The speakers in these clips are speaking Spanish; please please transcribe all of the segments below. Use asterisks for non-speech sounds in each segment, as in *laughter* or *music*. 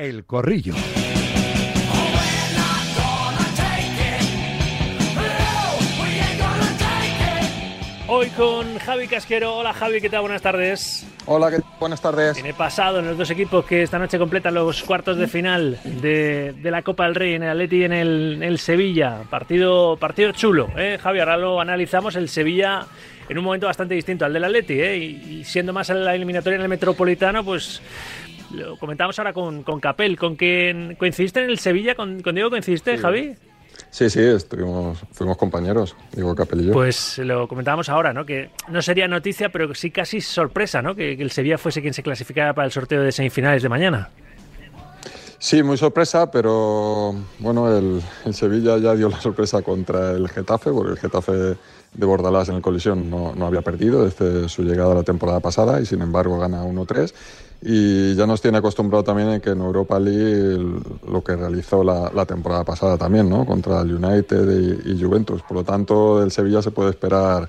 El Corrillo. Hoy con Javi Casquero. Hola Javi, ¿qué tal? Buenas tardes. Hola, ¿qué tal? buenas tardes. Tiene pasado en los dos equipos que esta noche completan los cuartos de final de, de la Copa del Rey en el Atleti y en el, en el Sevilla. Partido, partido chulo, ¿eh? Javi, ahora lo analizamos. El Sevilla en un momento bastante distinto al del Atleti, ¿eh? y, y siendo más en la eliminatoria en el Metropolitano, pues lo comentamos ahora con, con Capel, con quien coincidiste en el Sevilla, con, con Diego coincidiste, Javi. Sí, sí, estuvimos, fuimos compañeros, Diego Capel y yo. Pues lo comentábamos ahora, ¿no? Que no sería noticia, pero sí casi sorpresa, ¿no? Que, que el Sevilla fuese quien se clasificara para el sorteo de semifinales de mañana. Sí, muy sorpresa, pero bueno, el, el, Sevilla ya dio la sorpresa contra el Getafe, porque el Getafe de Bordalás en el colisión no, no había perdido desde su llegada la temporada pasada y sin embargo gana 1-3. Y ya nos tiene acostumbrado también en que en Europa League lo que realizó la, la temporada pasada también, ¿no? Contra el United y, y, Juventus. Por lo tanto, del Sevilla se puede esperar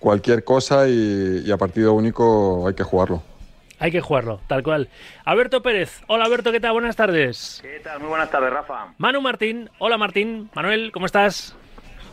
cualquier cosa y, y a partido único hay que jugarlo. Hay que jugarlo, tal cual. Alberto Pérez. Hola Alberto, ¿qué tal? Buenas tardes. ¿Qué tal? Muy buenas tardes, Rafa. Manu Martín. Hola Martín. Manuel, ¿cómo estás?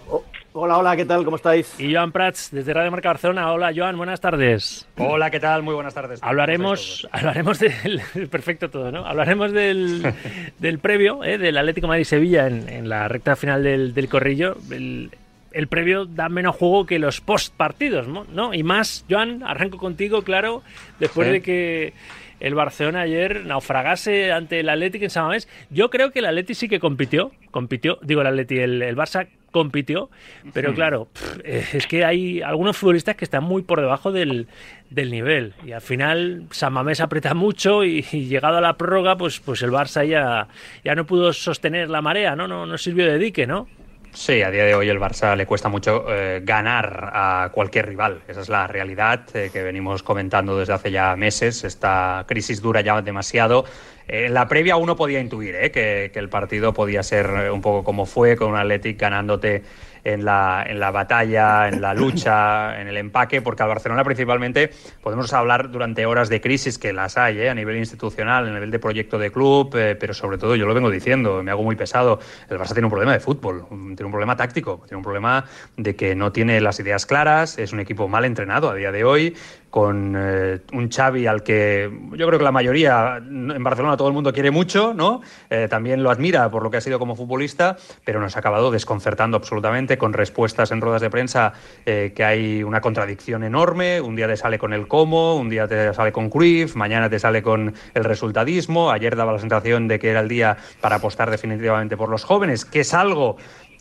Oh, hola, hola, ¿qué tal? ¿Cómo estáis? Y Joan Prats, desde Radio Marca Barcelona. Hola Joan, buenas tardes. Hola, ¿qué tal? Muy buenas tardes. Hablaremos, hablaremos del... *laughs* Perfecto todo, ¿no? Hablaremos del, del previo, ¿eh? del Atlético Madrid-Sevilla en, en, la recta final del, del Corrillo. El, el previo da menos juego que los post partidos, ¿no? Y más, Joan, arranco contigo, claro, después sí. de que el Barcelona ayer naufragase ante el Atlético en San Mamés. Yo creo que el Atlético sí que compitió, compitió, digo el Atlético, el, el Barça compitió, pero claro, es que hay algunos futbolistas que están muy por debajo del, del nivel y al final San Mamés aprieta mucho y, y, llegado a la prórroga, pues, pues el Barça ya, ya no pudo sostener la marea, ¿no? No, no sirvió de dique, ¿no? Sí, a día de hoy el Barça le cuesta mucho eh, ganar a cualquier rival. Esa es la realidad eh, que venimos comentando desde hace ya meses. Esta crisis dura ya demasiado. En eh, la previa uno podía intuir que, el partido podía ser un poco como fue, con un Athletic ganándote en la, en la batalla, en la lucha, en el empaque, porque al Barcelona principalmente podemos hablar durante horas de crisis, que las hay eh, a nivel institucional, a nivel de proyecto de club, eh, pero sobre todo yo lo vengo diciendo, me hago muy pesado, el Barça tiene un problema de fútbol, tiene un problema táctico, tiene un problema de que no tiene las ideas claras, es un equipo mal entrenado a día de hoy, con eh, un Xavi al que yo creo que la mayoría en Barcelona todo el mundo quiere mucho, ¿no? Eh, también lo admira por lo que ha sido como futbolista, pero nos ha acabado desconcertando absolutamente con respuestas en ruedas de prensa eh, que hay una contradicción enorme. Un día te sale con el cómo, un día te sale con Cruyff, mañana te sale con el resultadismo. Ayer daba la sensación de que era el día para apostar definitivamente por los jóvenes, que es algo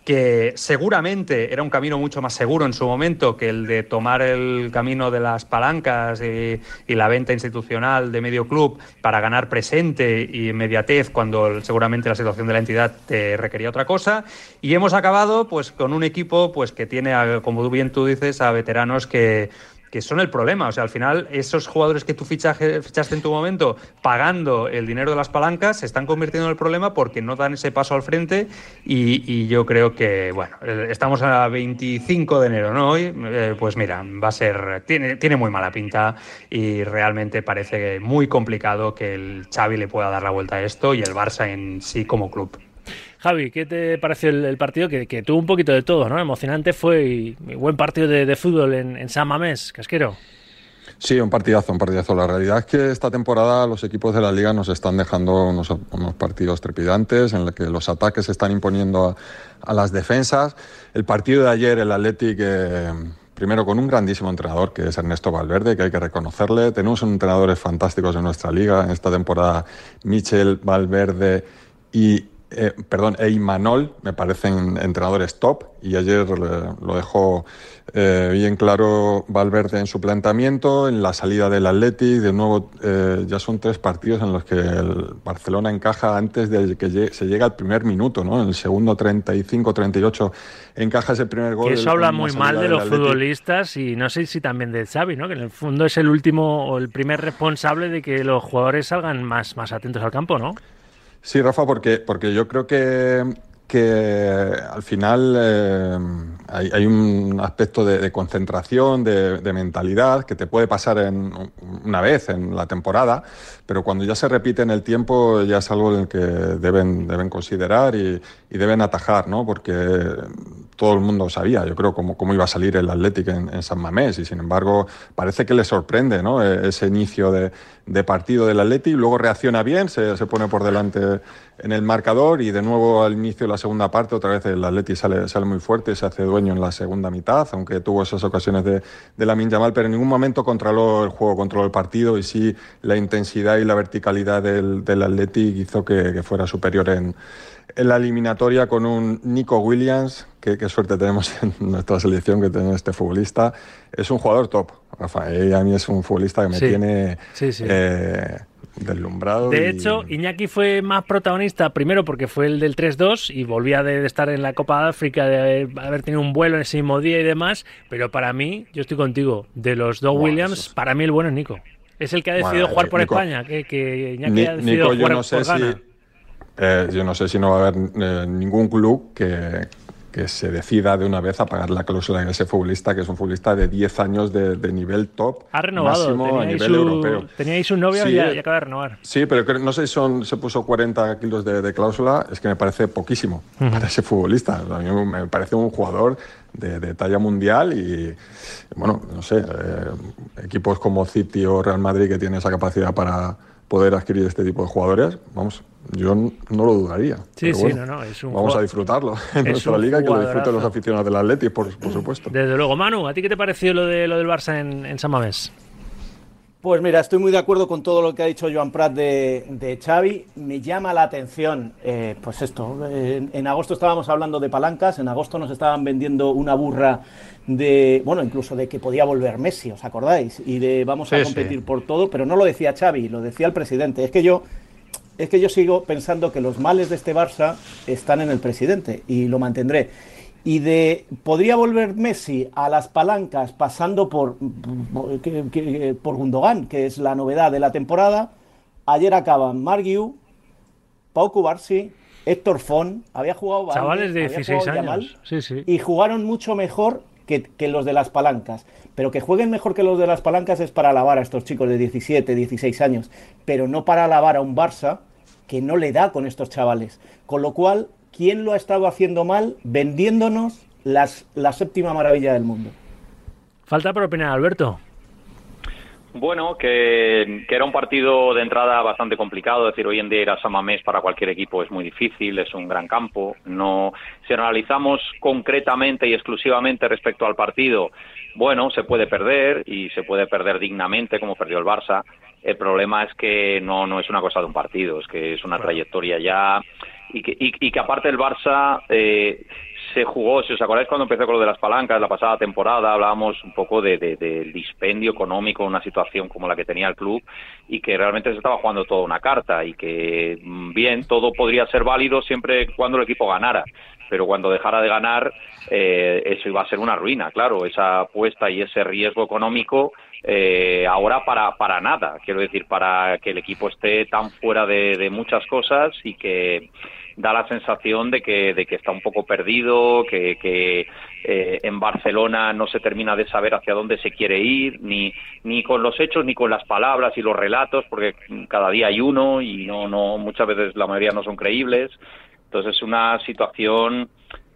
que seguramente era un camino mucho más seguro en su momento que el de tomar el camino de las palancas y, la venta institucional de medio club para ganar presente y inmediatez cuando seguramente la situación de la entidad te requería otra cosa. Y hemos acabado pues con un equipo pues que tiene, como bien tú dices, a veteranos que que son el problema. O sea, al final, esos jugadores que tú fichaje, fichaste en tu momento pagando el dinero de las palancas se están convirtiendo en el problema porque no dan ese paso al frente. Y, yo creo que, bueno, estamos a 25 de enero, ¿no? Hoy, eh, pues mira, va a ser. Tiene, tiene muy mala pinta y realmente parece muy complicado que el Xavi le pueda dar la vuelta a esto y el Barça en sí como club. Javi, ¿qué te pareció el, partido? Que, tuvo un poquito de todo, ¿no? Emocionante fue y, buen partido de, fútbol en, en, San Mamés, Casquero. Sí, un partidazo, un partidazo. La realidad es que esta temporada los equipos de la liga nos están dejando unos, partidos trepidantes en los que los ataques se están imponiendo a, a, las defensas. El partido de ayer, el Athletic... Eh, primero con un grandísimo entrenador que es Ernesto Valverde, que hay que reconocerle. Tenemos entrenadores fantásticos en nuestra liga. En esta temporada, Michel, Valverde y eh, perdón, e Imanol me parecen entrenadores top y ayer lo dejó eh, bien claro Valverde en su planteamiento, en la salida del Atleti, de nuevo eh, ya son tres partidos en los que el Barcelona encaja antes de que llegue, se llegue al primer minuto, ¿no? En el segundo 35-38 encaja ese primer gol. Que eso habla muy mal de los futbolistas y no sé si también de Xavi, ¿no? Que en el fondo es el último o el primer responsable de que los jugadores salgan más, más atentos al campo, ¿no? Sí, Rafa, porque, porque yo creo que que al final eh, hay, un aspecto de, concentración, de, mentalidad, que te puede pasar en, una vez en la temporada, pero cuando ya se repite en el tiempo ya es algo en el que deben, deben considerar y, deben atajar, ¿no? porque todo el mundo sabía, yo creo, cómo, cómo iba a salir el Athletic en, San Mamés y sin embargo parece que le sorprende ¿no? E, ese inicio de, partido del Athletic, luego reacciona bien, se, se pone por delante en el marcador y de nuevo al inicio de la segunda parte otra vez el Atleti sale, sale muy fuerte, se hace dueño en la segunda mitad, aunque tuvo esas ocasiones de, de la Minjamal, pero en ningún momento controló el juego, controló el partido y sí la intensidad y la verticalidad del, del Athletic hizo que, fuera superior en, en, la eliminatoria con un Nico Williams, que, qué suerte tenemos en nuestra selección que tenemos este futbolista, es un jugador top, Rafael, a mí es un futbolista que me tiene... Sí, sí. Eh, deslumbrado. De hecho, Iñaki fue más protagonista primero porque fue el del 3-2 y volvía de, estar en la Copa de África, de haber, tenido un vuelo en ese mismo día y demás. Pero para mí, yo estoy contigo, de los dos Williams, para mí el bueno es Nico. Es el que ha decidido jugar por España, que, Iñaki ha decidido jugar no sé por si, eh, yo no sé si no va a haber eh, ningún club que, que se decida de una vez a pagar la cláusula de ese futbolista, que es un futbolista de 10 años de, nivel top. Ha renovado, máximo a nivel europeo. Teníais un novio y, acaba de renovar. Sí, pero no sé si son, se puso 40 kilos de, cláusula, es que me parece poquísimo para ese futbolista. A mí me parece un jugador de, talla mundial y, bueno, no sé, eh, equipos como City o Real Madrid que tienen esa capacidad para poder adquirir este tipo de jugadores, vamos, yo no lo dudaría. Sí, sí, no, no, es un Vamos a disfrutarlo en nuestra liga y que lo disfruten los aficionados del Atleti, por, por, supuesto. Desde luego, Manu, ¿a ti qué te pareció lo, de, lo del Barça en, en San Mamés? Pues mira, estoy muy de acuerdo con todo lo que ha dicho Joan Prat de, de Xavi. Me llama la atención, eh, pues esto, en, agosto estábamos hablando de palancas, en agosto nos estaban vendiendo una burra de, bueno, incluso de que podía volver Messi, ¿os acordáis? Y de vamos a competir por todo, pero no lo decía Xavi, lo decía el presidente. Es que yo es que yo sigo pensando que los males de este Barça están en el presidente y lo mantendré. Y de podría volver Messi a las palancas pasando por por, Gundogan, que es la novedad de la temporada. Ayer acaban Margiu, Pau Cubarsi, Héctor Fon, había jugado chavales de 16 años, y jugaron mucho mejor que, que, los de las palancas. Pero que jueguen mejor que los de las palancas es para alabar a estos chicos de 17, 16 años, pero no para alabar a un Barça que no le da con estos chavales. Con lo cual, ¿quién lo ha estado haciendo mal vendiéndonos las, la séptima maravilla del mundo? Falta por opinar, Alberto. Bueno, que, era un partido de entrada bastante complicado. Es decir, hoy en día ir a Samamés para cualquier equipo es muy difícil, es un gran campo. No, si analizamos concretamente y exclusivamente respecto al partido, bueno, se puede perder y se puede perder dignamente como perdió el Barça. El problema es que no, no es una cosa de un partido, es que es una trayectoria ya y que, y, que aparte el Barça eh, se jugó, si os acordáis cuando empecé con lo de las palancas la pasada temporada, hablábamos un poco de, del dispendio económico, una situación como la que tenía el club y que realmente se estaba jugando toda una carta y que mm, bien, todo podría ser válido siempre cuando el equipo ganara pero cuando dejara de ganar eh, eso iba a ser una ruina, claro, esa apuesta y ese riesgo económico eh, ahora para, para nada, quiero decir, para que el equipo esté tan fuera de, muchas cosas y que da la sensación de que, de que está un poco perdido, que, que eh, en Barcelona no se termina de saber hacia dónde se quiere ir, ni, ni con los hechos, ni con las palabras y los relatos, porque cada día hay uno y no, no, muchas veces la mayoría no son creíbles. Entonces es una situación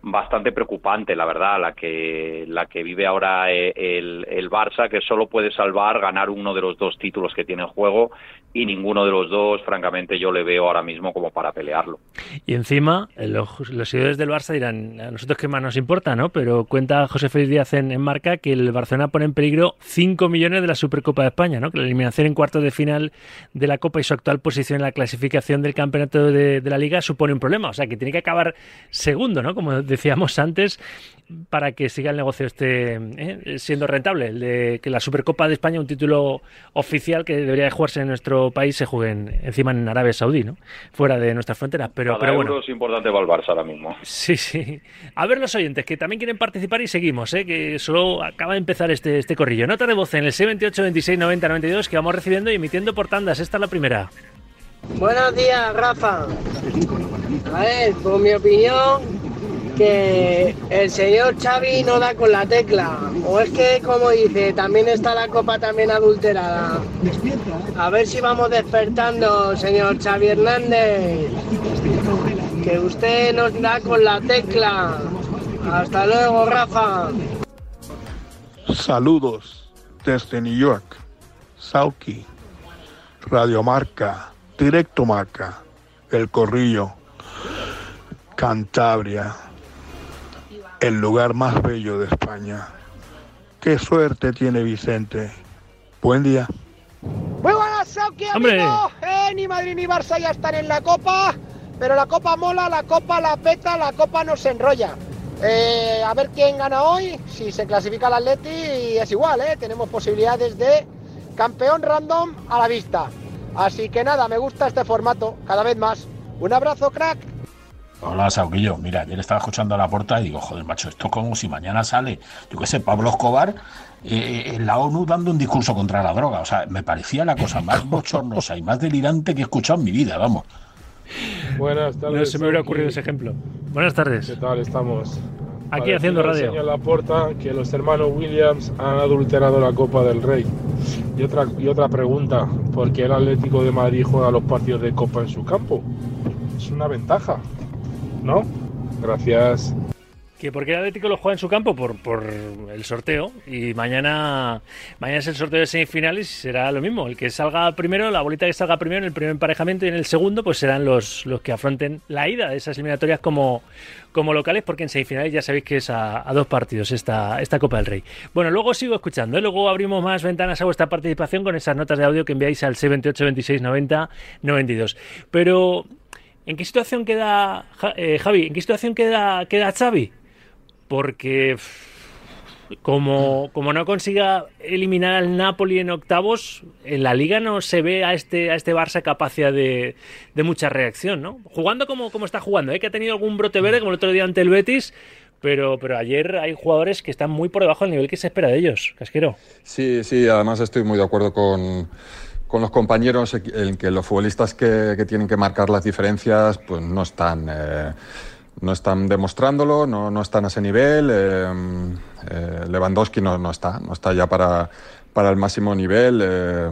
bastante preocupante, la verdad, la que, la que vive ahora eh, el, el, Barça, que solo puede salvar ganar uno de los dos títulos que tiene en juego y ninguno de los dos, francamente, yo le veo ahora mismo como para pelearlo. Y encima, eh, los, los seguidores del Barça dirán, a nosotros qué más nos importa, ¿no? Pero cuenta José Félix Díaz en, Marca que el Barcelona pone en peligro 5 millones de la Supercopa de España, ¿no? Que la eliminación en cuartos de final de la Copa y su actual posición en la clasificación del campeonato de, de la Liga supone un problema. O sea, que tiene que acabar segundo, ¿no? Como decíamos antes, para que siga el negocio este ¿eh? siendo rentable, el de que la Supercopa de España, un título oficial que debería de jugarse en nuestro país, se juegue encima en Arabia Saudí, ¿no? fuera de nuestras fronteras. Pero, pero bueno. es importante para el Barça ahora mismo. Sí, sí. A ver los oyentes que también quieren participar y seguimos, ¿eh? que solo acaba de empezar este, este corrillo. Nota de voz en el 78 26 92 que vamos recibiendo y emitiendo por tandas. Esta es la primera. Buenos días, Rafa. A ver, por mi opinión, que el señor Xavi no da con la tecla. O es que, como dice, también está la copa también adulterada. A ver si vamos despertando, señor Xavi Hernández. Que usted nos da con la tecla. Hasta luego, Rafa. Saludos desde New York. Sauki. Radio Marca. Directo Marca. El Corrillo. Cantabria. El lugar más bello de España. Qué suerte tiene Vicente. Buen día. Muy buenas, Sauki, amigo. Eh, ni Madrid ni Barça ya están en la Copa, pero la Copa mola, la Copa la peta, la Copa no se enrolla. Eh, a ver quién gana hoy, si se clasifica el Atleti, es igual, ¿eh? tenemos posibilidades de campeón random a la vista. Así que nada, me gusta este formato, cada vez más. Un abrazo, crack. Hola, Sauquillo. Mira, ayer estaba escuchando a la puerta y digo, joder, macho, esto como si mañana sale, yo qué sé, Pablo Escobar eh, en la ONU dando un discurso contra la droga. O sea, me parecía la cosa más bochornosa y más delirante que he escuchado en mi vida, vamos. Buenas tardes. No se me hubiera ocurrido ese ejemplo. Buenas tardes. ¿Qué tal estamos? Aquí haciendo radio. Señor Laporta que los hermanos Williams han adulterado la Copa del Rey. Y otra, y otra pregunta, ¿por qué el Atlético de Madrid juega los partidos de Copa en su campo? Es una ventaja, ¿no? Gracias. Que porque el Atlético lo juega en su campo por, por el sorteo y mañana mañana es el sorteo de semifinales y será lo mismo. El que salga primero, la bolita que salga primero en el primer emparejamiento y en el segundo, pues serán los, los que afronten la ida de esas eliminatorias como, como locales, porque en semifinales ya sabéis que es a, dos partidos esta, esta Copa del Rey. Bueno, luego sigo escuchando, ¿eh? luego abrimos más ventanas a vuestra participación con esas notas de audio que enviáis al 628 26 90 92. Pero, ¿en qué situación queda eh, Javi? ¿En qué situación queda, queda Xavi? porque como, como no consiga eliminar al Napoli en octavos, en la liga no se ve a este, a este Barça capacidad de, de mucha reacción, ¿no? Jugando como, como está jugando, ¿eh? que ha tenido algún brote verde como el otro día ante el Betis, pero, pero ayer hay jugadores que están muy por debajo del nivel que se espera de ellos, Casquero. Sí, sí, además estoy muy de acuerdo con, con los compañeros en que los futbolistas que, que, tienen que marcar las diferencias pues no están... Eh, no están demostrándolo, no, no están a ese nivel. Eh, eh, Lewandowski no, no, está, no está ya para, para el máximo nivel, eh,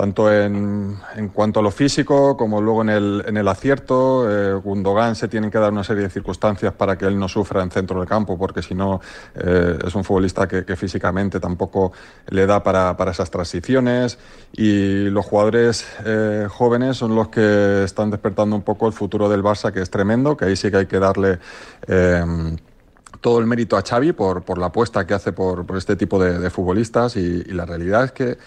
tanto en, cuanto a lo físico como luego en el, en el acierto. Eh, Gundogan se tienen que dar una serie de circunstancias para que él no sufra en centro del campo, porque si no eh, es un futbolista que, físicamente tampoco le da para, para, esas transiciones. Y los jugadores eh, jóvenes son los que están despertando un poco el futuro del Barça, que es tremendo, que ahí sí que hay que darle todo el mérito a Xavi por, la apuesta que hace por, este tipo de, futbolistas y, la realidad es que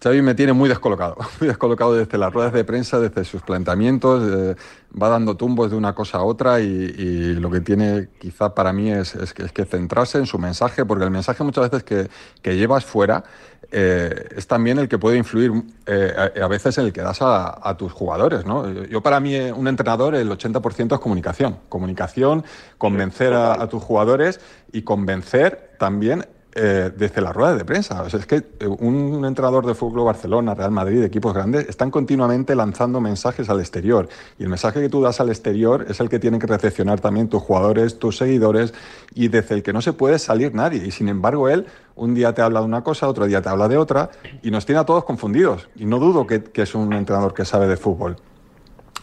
Xavi me tiene muy descolocado, *laughs* muy descolocado desde las ruedas de prensa, desde sus planteamientos, eh, va dando tumbos de una cosa a otra y, lo que tiene quizá para mí es, que, centrarse en su mensaje, porque el mensaje muchas veces que, que llevas fuera eh, es también el que puede influir eh, a, veces en el que das a, tus jugadores. Yo para mí un entrenador el 80% es comunicación, comunicación, convencer a, a tus jugadores y convencer también eh, desde la rueda de prensa. Es que eh, un entrenador de fútbol Barcelona, Real Madrid, equipos grandes, están continuamente lanzando mensajes al exterior. Y el mensaje que tú das al exterior es el que tienen que recepcionar también tus jugadores, tus seguidores, y desde el que no se puede salir nadie. Y sin embargo, él un día te habla de una cosa, otro día te habla de otra, y nos tiene a todos confundidos. Y no dudo que, es un entrenador que sabe de fútbol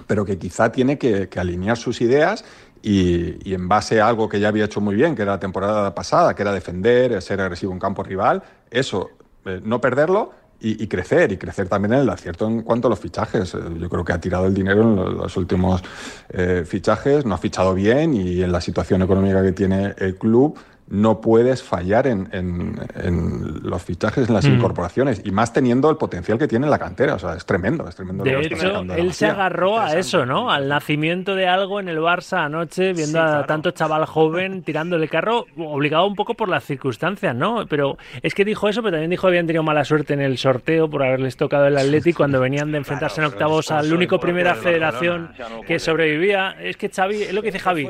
pero que quizá tiene que alinear sus ideas y, en base a algo que ya había hecho muy bien, que era la temporada pasada, que era defender, ser agresivo en campo rival, eso, eh, no perderlo y, crecer, y crecer también en el acierto en cuanto a los fichajes. Yo creo que ha tirado el dinero en los últimos eh, fichajes, no ha fichado bien y en la situación económica que tiene el club no puedes fallar en, en, en, los fichajes, en las mm. incorporaciones, y más teniendo el potencial que tiene la cantera. O sea, es tremendo, es tremendo. De hecho, él se agarró a eso, ¿no? Al nacimiento de algo en el Barça anoche, viendo sí, claro. a tanto chaval joven *laughs* tirando el carro, obligado un poco por las circunstancias, ¿no? Pero es que dijo eso, pero también dijo que habían tenido mala suerte en el sorteo por haberles tocado el Atleti cuando venían de enfrentarse claro, en octavos al único primera federación que sobrevivía. Es que Xavi, es lo que dice Javi,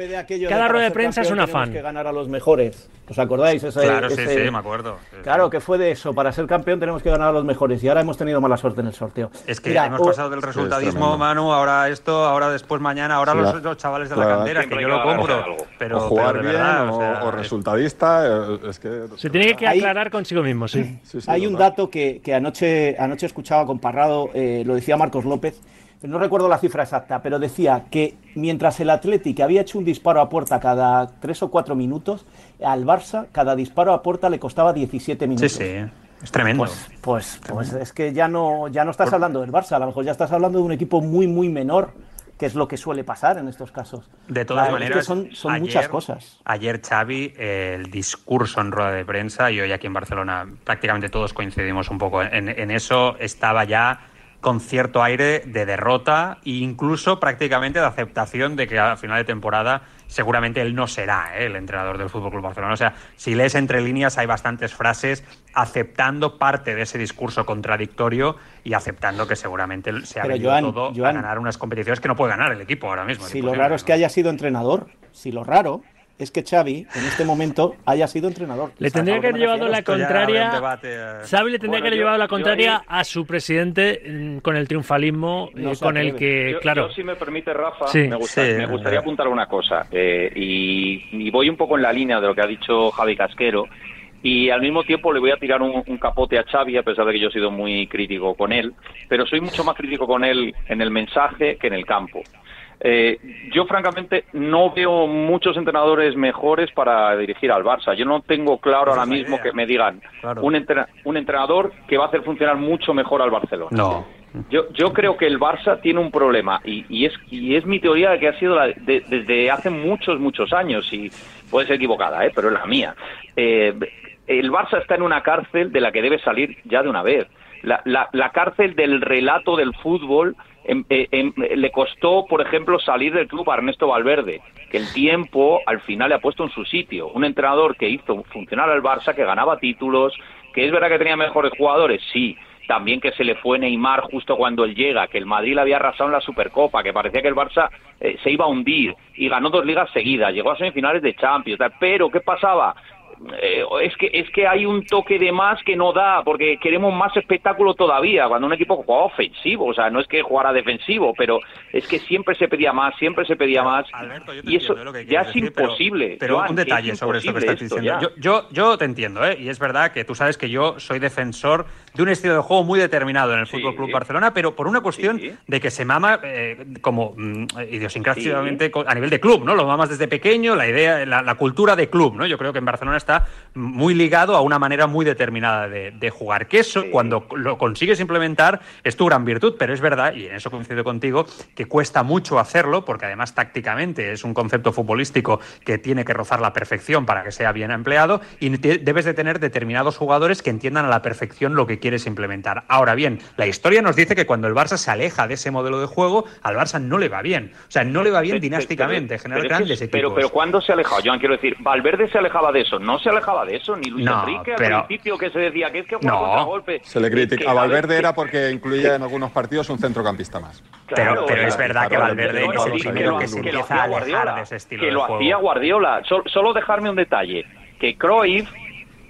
cada rueda de prensa es un afán. que ganar a los mejores. ¿Os acordáis? claro, sí, sí, me acuerdo. claro, que fue de eso. Para ser campeón tenemos que ganar a los mejores y ahora hemos tenido mala suerte en el sorteo. Es que hemos pasado del resultadismo, Manu, ahora esto, ahora después mañana, ahora los, chavales de la cantera, que yo lo compro. Pero, jugar bien o, resultadista, eh, es que... Se tiene que aclarar consigo mismo, sí. Hay un dato que, anoche, anoche escuchaba con Parrado, eh, lo decía Marcos López, no recuerdo la cifra exacta, pero decía que mientras el Atlético había hecho un disparo a puerta cada tres o cuatro minutos, al Barça cada disparo a puerta le costaba 17 minutos. Sí, sí. Es tremendo. Pues, pues, pues, es que ya no, ya no estás hablando del Barça, a lo mejor ya estás hablando de un equipo muy, muy menor, que es lo que suele pasar en estos casos. De todas maneras, son, son muchas cosas. Ayer, Xavi, el discurso en rueda de prensa, y hoy aquí en Barcelona prácticamente todos coincidimos un poco en, en eso, estaba ya con cierto aire de derrota e incluso prácticamente de aceptación de que a final de temporada seguramente él no será ¿eh? el entrenador del Fútbol Club Barcelona. O sea, si lees entre líneas hay bastantes frases aceptando parte de ese discurso contradictorio y aceptando que seguramente se ha venido todo a ganar unas competiciones que no puede ganar el equipo ahora mismo. Si lo raro es que haya sido entrenador, si lo raro es que Xavi en este momento haya sido entrenador. Le tendría que haber llevado la contraria. Eh. Xavi le tendría que haber llevado la contraria a su presidente mm, con el triunfalismo eh, con el que, claro. Yo, si me permite, Rafa, me, gustaría apuntar una cosa eh, y, voy un poco en la línea de lo que ha dicho Javi Casquero. Y al mismo tiempo le voy a tirar un, un, capote a Xavi, a pesar de que yo he sido muy crítico con él, pero soy mucho más crítico con él en el mensaje que en el campo. Eh, yo francamente no veo muchos entrenadores mejores para dirigir al Barça. Yo no tengo claro ahora mismo que me digan un, entrenador que va a hacer funcionar mucho mejor al Barcelona. No. Yo, yo creo que el Barça tiene un problema y, es, y es mi teoría de que ha sido desde hace muchos, muchos años y puede ser equivocada, ¿eh? pero es la mía. Eh, el Barça está en una cárcel de la que debe salir ya de una vez. La, la, la cárcel del relato del fútbol Em, eh, em, le costó, por ejemplo, salir del club a Ernesto Valverde, que el tiempo al final le ha puesto en su sitio. Un entrenador que hizo funcionar al Barça, que ganaba títulos, que es verdad que tenía mejores jugadores, sí. También que se le fue Neymar justo cuando él llega, que el Madrid le había arrasado en la Supercopa, que parecía que el Barça eh, se iba a hundir y ganó dos ligas seguidas, llegó a semifinales de Champions. Pero, ¿qué pasaba? Eh, es que es que hay un toque de más que no da porque queremos más espectáculo todavía cuando un equipo juega ofensivo o sea no es que jugara defensivo pero es que siempre se pedía más siempre se pedía más y eso ya es imposible pero, un detalle sobre esto que estás diciendo yo, yo, te entiendo ¿eh? y es verdad que tú sabes que yo soy defensor de un estilo de juego muy determinado en el Fútbol Club Barcelona pero por una cuestión de que se mama eh, como mm, idiosincráticamente a nivel de club no lo mamas desde pequeño la idea la, la cultura de club no yo creo que en Barcelona está muy ligado a una manera muy determinada de, jugar. Que eso, cuando lo consigues implementar, es tu gran virtud, pero es verdad, y en eso coincido contigo, que cuesta mucho hacerlo, porque además tácticamente es un concepto futbolístico que tiene que rozar la perfección para que sea bien empleado, y debes de tener determinados jugadores que entiendan a la perfección lo que quieres implementar. Ahora bien, la historia nos dice que cuando el Barça se aleja de ese modelo de juego, al Barça no le va bien. O sea, no le va bien dinásticamente, generar grandes equipos. Pero, pero ¿cuándo se ha alejado? Yo quiero decir, Valverde se alejaba de eso, no se alejaba de eso, ni Luis Enrique al principio que se decía que es que no. golpe. Se le critica. a Valverde era porque incluía en algunos partidos un centrocampista más. pero, pero es verdad que Valverde es el primero que, se empieza a alejar de ese estilo Que lo hacía Guardiola. Solo, dejarme un detalle. Que Cruyff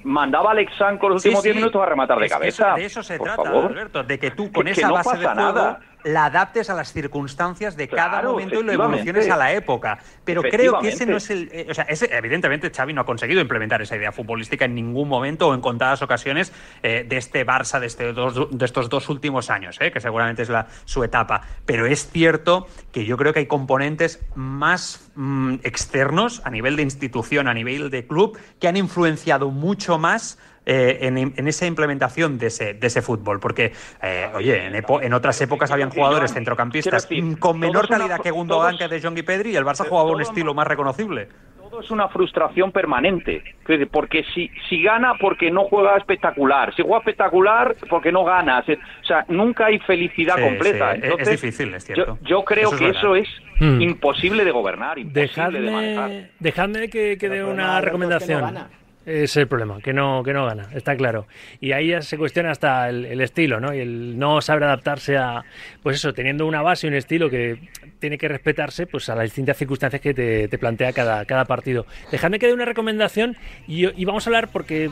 mandaba a Alexandre los últimos 10 minutos a rematar de cabeza. de eso se trata, Alberto, de que tú con esa base de juego la adaptes a las circunstancias de cada momento y lo evoluciones a la época. Pero creo que ese no es el... Eh, o sea, ese, evidentemente Xavi no ha conseguido implementar esa idea futbolística en ningún momento o en contadas ocasiones eh, de este Barça de, este dos, de estos dos últimos años, eh, que seguramente es la, su etapa. Pero es cierto que yo creo que hay componentes más mm, externos a nivel de institución, a nivel de club, que han influenciado mucho más eh, en, esa implementación de ese, de ese fútbol. Porque, eh, oye, en, en, otras épocas habían jugadores centrocampistas con menor calidad que Gundogan, que de John Pedri, y el Barça jugaba un estilo más reconocible Todo es una frustración permanente. Porque si, si gana, porque no juega espectacular. Si juega espectacular, porque no gana. O sea, nunca hay felicidad completa. es difícil, es cierto. Yo, creo que eso es hmm. imposible de gobernar. Imposible dejadme, de manejar. Dejadme que, que dé una recomendación. Es el problema, que no, que no gana, está claro. Y ahí ya se cuestiona hasta el, estilo, ¿no? Y el no saber adaptarse a, pues eso, teniendo una base y un estilo que tiene que respetarse pues a las distintas circunstancias que te, plantea cada, cada partido. Dejadme que dé una recomendación y, vamos a hablar, porque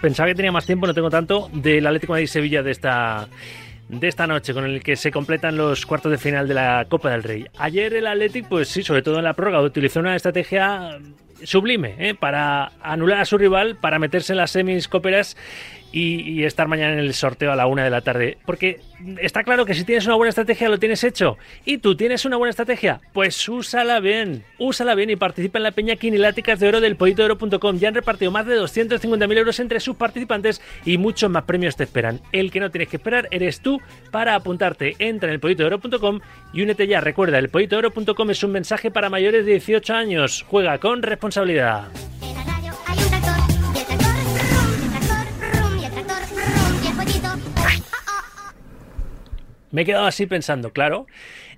pensaba que tenía más tiempo, no tengo tanto, del Atlético de Madrid-Sevilla de esta de esta noche, con el que se completan los cuartos de final de la Copa del Rey. Ayer el Atlético, pues sí, sobre todo en la prórroga, utilizó una estrategia sublime ¿eh? para anular a su rival, para meterse en las semis coperas y, estar mañana en el sorteo a la una de la tarde. Porque está claro que si tienes una buena estrategia lo tienes hecho. Y tú tienes una buena estrategia, pues úsala bien. Úsala bien y participa en la peña Quiniláticas de Oro del Oro.com. Ya han repartido más de 250.000 euros entre sus participantes y muchos más premios te esperan. El que no tienes que esperar eres tú para apuntarte. Entra en el Oro.com y únete ya. Recuerda, el Oro.com es un mensaje para mayores de 18 años. Juega con responsabilidad. Me he quedado así pensando, claro.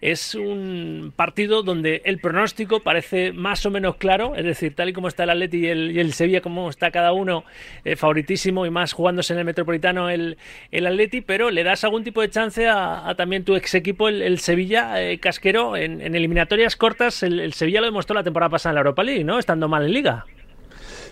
Es un partido donde el pronóstico parece más o menos claro, es decir, tal y como está el Atleti y el, Sevilla, como está cada uno eh, favoritísimo y más jugándose en el Metropolitano el, el Atleti, pero le das algún tipo de chance a, también tu ex equipo, el, Sevilla eh, casquero, en, eliminatorias cortas. El, el Sevilla lo demostró la temporada pasada en la Europa League, ¿no? Estando mal en Liga.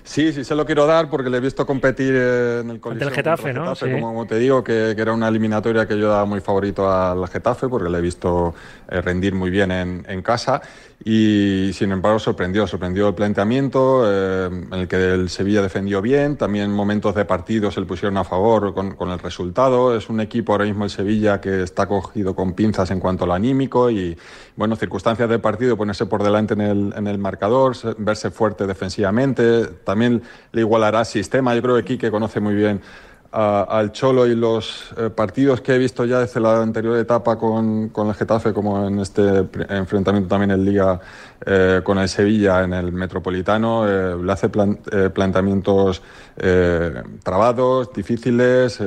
Sí, sí se lo quiero dar porque le he visto competir en el Coliseo. el Getafe, ¿no? como, te digo, que, era una eliminatoria que yo daba muy favorito al Getafe porque le he visto eh, rendir muy bien en, en casa y sin embargo sorprendió, sorprendió el planteamiento eh, en el que el Sevilla defendió bien, también momentos de partido se le pusieron a favor con, el resultado, es un equipo ahora mismo el Sevilla que está cogido con pinzas en cuanto al anímico y bueno, circunstancias de partido, ponerse por delante en el, en el marcador, verse fuerte defensivamente, también le igualará sistema, yo creo que Quique conoce muy bien al Cholo y los eh, partidos que he visto ya desde la anterior etapa con, con, el Getafe, como en este enfrentamiento también en Liga eh, con el Sevilla en el Metropolitano, eh, le hace planteamientos trabados, difíciles,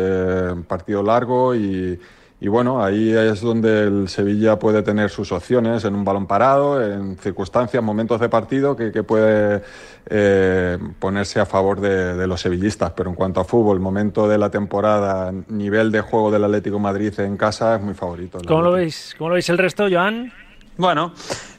partido largo y y bueno, ahí es donde el Sevilla puede tener sus opciones en un balón parado, en circunstancias, momentos de partido que, puede eh, ponerse a favor de, los sevillistas. Pero en cuanto a fútbol, momento de la temporada, nivel de juego del Atlético Madrid en casa es muy favorito. ¿Cómo lo veis? ¿Cómo lo veis el resto, Joan? Bueno,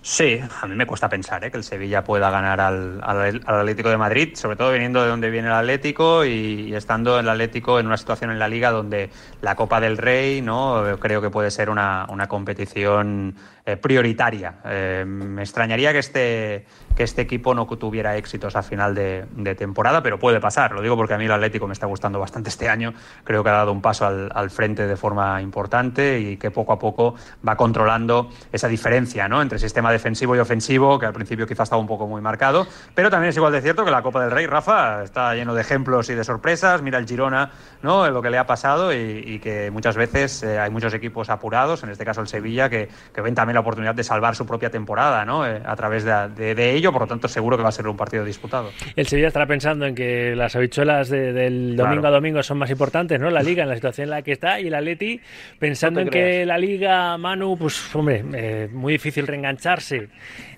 sí, a mí me cuesta pensar ¿eh? que el Sevilla pueda ganar al, Atlético de Madrid, sobre todo viniendo de donde viene el Atlético y, estando el Atlético en una situación en la liga donde la Copa del Rey, ¿no? Creo que puede ser una, una competición eh, prioritaria. Eh, me extrañaría que este, que este equipo no tuviera éxitos a final de, temporada, pero puede pasar. Lo digo porque a mí el Atlético me está gustando bastante este año. Creo que ha dado un paso al, frente de forma importante y que poco a poco va controlando esa diferencia ¿no? entre sistema defensivo y ofensivo, que al principio quizás estaba un poco muy marcado. Pero también es igual de cierto que la Copa del Rey, Rafa, está lleno de ejemplos y de sorpresas. Mira el Girona, ¿no? lo que le ha pasado y, que muchas veces eh, hay muchos equipos apurados, en este caso el Sevilla, que, que ven también la oportunidad de salvar su propia temporada ¿no? Eh, a través de, ello, por lo tanto seguro que va a ser un partido disputado. El Sevilla estará pensando en que las habichuelas del domingo a domingo son más importantes, ¿no? La Liga, en la situación en la que está, y el Atleti pensando en que la Liga, Manu, pues hombre, eh, muy difícil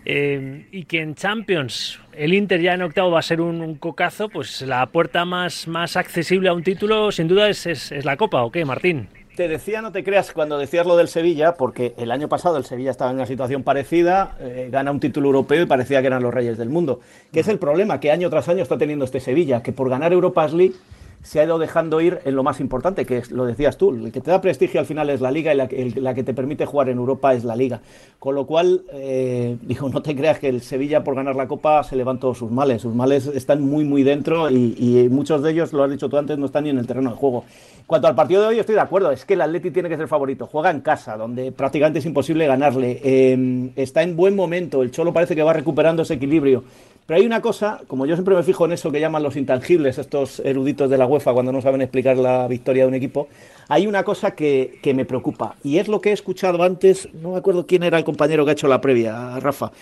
Eh, y que en Champions el Inter ya en octavo va a ser un, cocazo, pues la puerta más, más accesible a un título sin duda es, es la Copa, ¿o qué, Martín? Te decía, no te creas, cuando decías lo del Sevilla, porque el año pasado el Sevilla estaba en una situación parecida, eh, gana un título europeo y parecía que eran los reyes del mundo. ¿Qué es el problema? Que año tras año está teniendo este Sevilla, que por ganar Europa League se ha ido dejando ir en lo más importante, que es, lo decías tú, el que te da prestigio al final es la liga y la, que te permite jugar en Europa es la liga. Con lo cual, eh, no te creas que el Sevilla por ganar la Copa se levantó sus males. Sus males están muy, muy dentro y, muchos de ellos, lo has dicho tú antes, no están ni en el terreno de juego. Cuanto al partido de hoy, estoy de acuerdo, es que el Atleti tiene que ser favorito. Juega en casa, donde prácticamente es imposible ganarle. Eh, está en buen momento, el Cholo parece que va recuperando ese equilibrio. Pero hay una cosa, como yo siempre me fijo en eso que llaman los intangibles, estos eruditos de la UEFA cuando no saben explicar la victoria de un equipo, hay una cosa que, me preocupa y es lo que he escuchado antes, no me acuerdo quién era el compañero que ha hecho la previa, Rafa,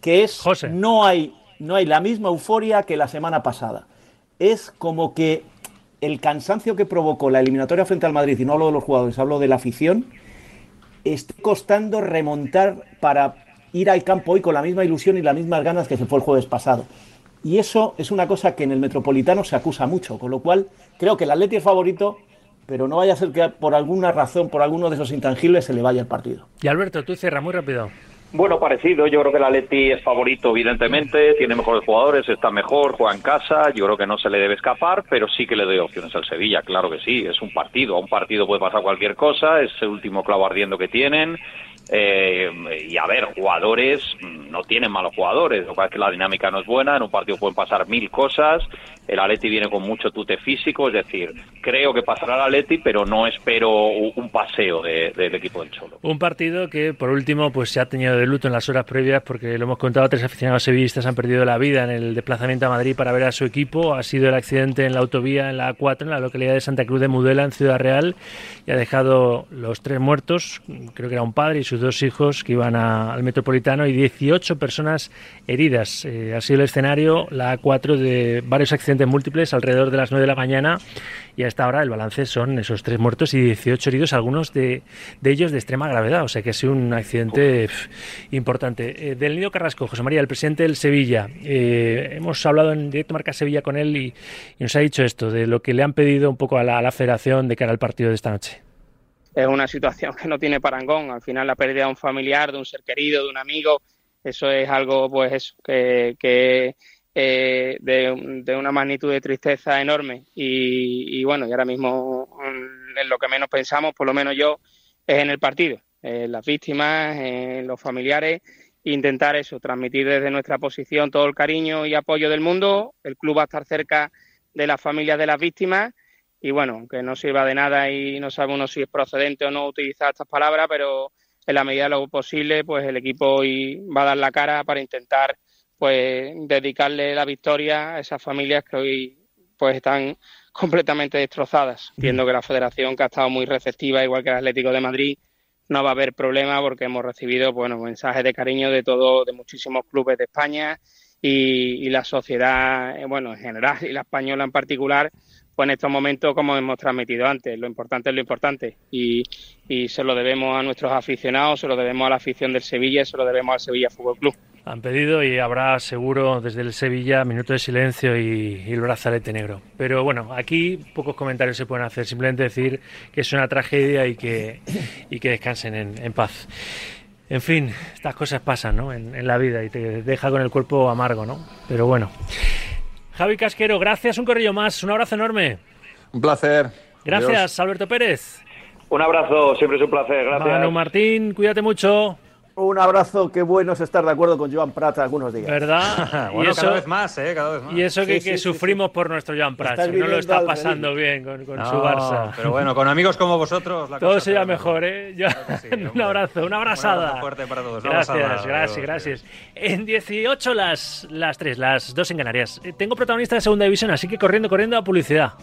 que es no hay no hay la misma euforia que la semana pasada. Es como que el cansancio que provocó la eliminatoria frente al Madrid, y no hablo de los jugadores, hablo de la afición, está costando remontar para ir al campo hoy con la misma ilusión y las mismas ganas que se fue el jueves pasado. Y eso es una cosa que en el Metropolitano se acusa mucho, con lo cual creo que el Atleti es favorito, pero no vaya a ser que por alguna razón, por alguno de esos intangibles, se le vaya el partido. Y Alberto, tú cierra muy rápido. Bueno, parecido. Yo creo que el Atleti es favorito, evidentemente. Tiene mejores jugadores, está mejor, juega en casa. Yo creo que no se le debe escapar, pero sí que le doy opciones al Sevilla. Claro que sí. Es un partido. A un partido puede pasar cualquier cosa. Es el último clavo ardiendo que tienen. Eh, y a ver, jugadores no tienen malos jugadores, lo que es que la dinámica no es buena, en un partido pueden pasar mil cosas, el Atleti viene con mucho tute físico, es decir, creo que pasará el Atleti, pero no espero un paseo del equipo del Cholo. Un partido que, por último, pues se ha tenido de luto en las horas previas, porque lo hemos contado, tres aficionados sevillistas han perdido la vida en el desplazamiento a Madrid para ver a su equipo, ha sido el accidente en la autovía en la A4, en la localidad de Santa Cruz de Mudela, en Ciudad Real, y ha dejado los tres muertos, creo que era un padre y sus dos hijos que iban al Metropolitano y 18 personas heridas. Eh, ha sido el escenario, la A4, de varios accidentes múltiples alrededor de las 9 de la mañana y a esta hora el balance son esos tres muertos y 18 heridos, algunos de, ellos de extrema gravedad. O sea que sido un accidente importante. Eh, del Nido Carrasco, José María, el presidente del Sevilla. Eh, hemos hablado en directo Marca Sevilla con él y, nos ha dicho esto, de lo que le han pedido un poco a la, a la federación de cara al partido de esta noche es una situación que no tiene parangón. Al final la pérdida de un familiar, de un ser querido, de un amigo, eso es algo pues eso, que, que eh, de, una magnitud de tristeza enorme. Y, bueno, y ahora mismo mm, en lo que menos pensamos, por lo menos yo, es en el partido, en las víctimas, en los familiares, intentar eso, transmitir desde nuestra posición todo el cariño y apoyo del mundo. El club va a estar cerca de las familias de las víctimas y bueno, aunque no sirva de nada y no sabemos si es procedente o no utilizar estas palabras, pero en la medida de lo posible, pues el equipo hoy va a dar la cara para intentar pues dedicarle la victoria a esas familias que hoy pues están *laughs* completamente destrozadas. Entiendo que la federación, que ha estado muy receptiva, igual que el Atlético de Madrid, no va a haber problema porque hemos recibido bueno mensajes de cariño de todo, de muchísimos clubes de España y, y la sociedad, eh, bueno, en general y la española en particular, pues en estos momentos, como hemos transmitido antes, lo importante es lo importante y, se lo debemos a nuestros aficionados, se lo debemos a la afición del Sevilla, se lo debemos al Sevilla Fútbol Club. Han pedido y habrá seguro desde el Sevilla minuto de silencio y, el brazalete negro. Pero bueno, aquí pocos comentarios se pueden hacer, simplemente decir que es una tragedia y que, y que descansen en, paz. En fin, estas cosas pasan ¿no? en, en la vida y te deja con el cuerpo amargo, ¿no? Pero bueno. Javi Casquero, gracias, un corrillo más, un abrazo enorme. Un placer. Gracias, Alberto Pérez. Un abrazo, siempre es un placer, gracias. Manu Martín, cuídate mucho. Un abrazo, qué bueno es estar de acuerdo con Joan Prat algunos días. ¿Verdad? *laughs* bueno, cada vez más, ¿eh? Cada vez más. Y eso que, sufrimos por nuestro Joan Prat, no lo está pasando bien con, su Barça. Pero bueno, con amigos como vosotros, la Todo sería mejor, ¿eh? *laughs* un abrazo, una abrazada. Un fuerte para todos. Gracias, gracias, gracias. En 18 las, las 3, las 2 en Canarias. Eh, tengo protagonista de segunda división, así que corriendo, corriendo a publicidad.